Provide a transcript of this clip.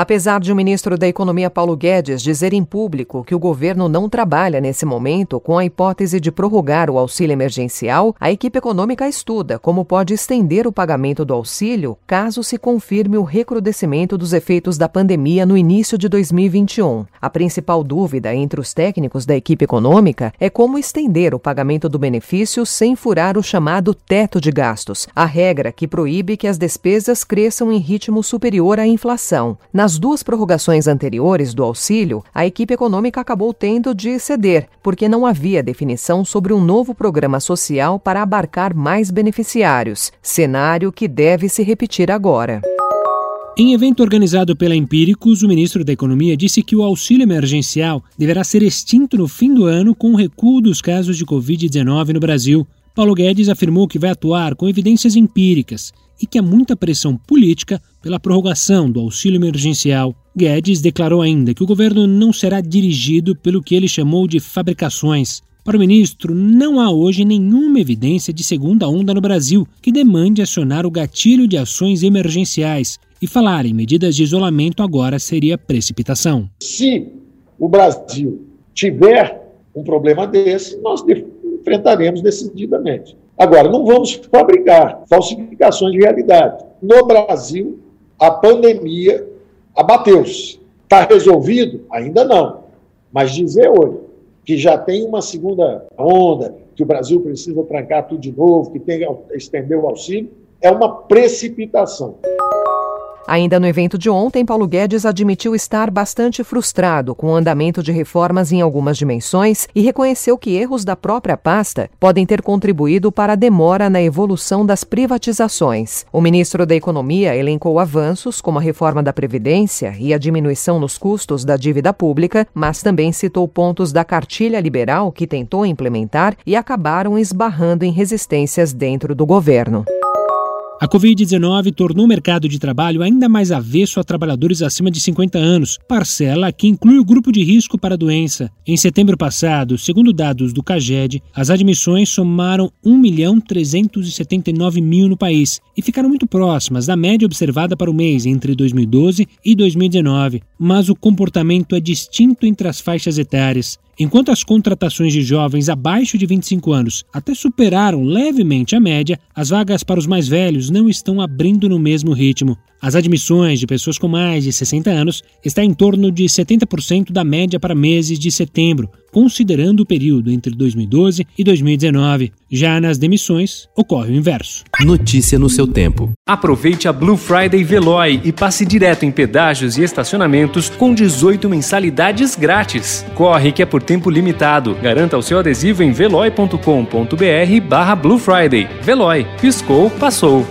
Apesar de o ministro da Economia Paulo Guedes dizer em público que o governo não trabalha nesse momento com a hipótese de prorrogar o auxílio emergencial, a equipe econômica estuda como pode estender o pagamento do auxílio caso se confirme o recrudescimento dos efeitos da pandemia no início de 2021. A principal dúvida entre os técnicos da equipe econômica é como estender o pagamento do benefício sem furar o chamado teto de gastos, a regra que proíbe que as despesas cresçam em ritmo superior à inflação. Na nas duas prorrogações anteriores do auxílio, a equipe econômica acabou tendo de ceder, porque não havia definição sobre um novo programa social para abarcar mais beneficiários, cenário que deve se repetir agora. Em evento organizado pela Empíricos, o ministro da Economia disse que o auxílio emergencial deverá ser extinto no fim do ano com o recuo dos casos de Covid-19 no Brasil. Paulo Guedes afirmou que vai atuar com evidências empíricas e que há muita pressão política pela prorrogação do auxílio emergencial. Guedes declarou ainda que o governo não será dirigido pelo que ele chamou de fabricações. Para o ministro, não há hoje nenhuma evidência de segunda onda no Brasil que demande acionar o gatilho de ações emergenciais. E falar em medidas de isolamento agora seria precipitação. Se o Brasil tiver um problema desse, nós enfrentaremos decididamente. Agora, não vamos fabricar falsificações de realidade. No Brasil, a pandemia abateu-se. Está resolvido? Ainda não. Mas dizer hoje que já tem uma segunda onda, que o Brasil precisa trancar tudo de novo, que tem estender o auxílio, é uma precipitação. Ainda no evento de ontem, Paulo Guedes admitiu estar bastante frustrado com o andamento de reformas em algumas dimensões e reconheceu que erros da própria pasta podem ter contribuído para a demora na evolução das privatizações. O ministro da Economia elencou avanços, como a reforma da Previdência e a diminuição nos custos da dívida pública, mas também citou pontos da cartilha liberal que tentou implementar e acabaram esbarrando em resistências dentro do governo. A Covid-19 tornou o mercado de trabalho ainda mais avesso a trabalhadores acima de 50 anos, parcela que inclui o grupo de risco para a doença. Em setembro passado, segundo dados do CAGED, as admissões somaram 1 milhão 379 mil no país e ficaram muito próximas da média observada para o mês entre 2012 e 2019. Mas o comportamento é distinto entre as faixas etárias. Enquanto as contratações de jovens abaixo de 25 anos até superaram levemente a média, as vagas para os mais velhos não estão abrindo no mesmo ritmo. As admissões de pessoas com mais de 60 anos está em torno de 70% da média para meses de setembro, considerando o período entre 2012 e 2019. Já nas demissões, ocorre o inverso. Notícia no seu tempo. Aproveite a Blue Friday Veloy e passe direto em pedágios e estacionamentos com 18 mensalidades grátis. Corre que é por tempo limitado. Garanta o seu adesivo em veloy.com.br barra Blue Friday. Veloy. Piscou, passou.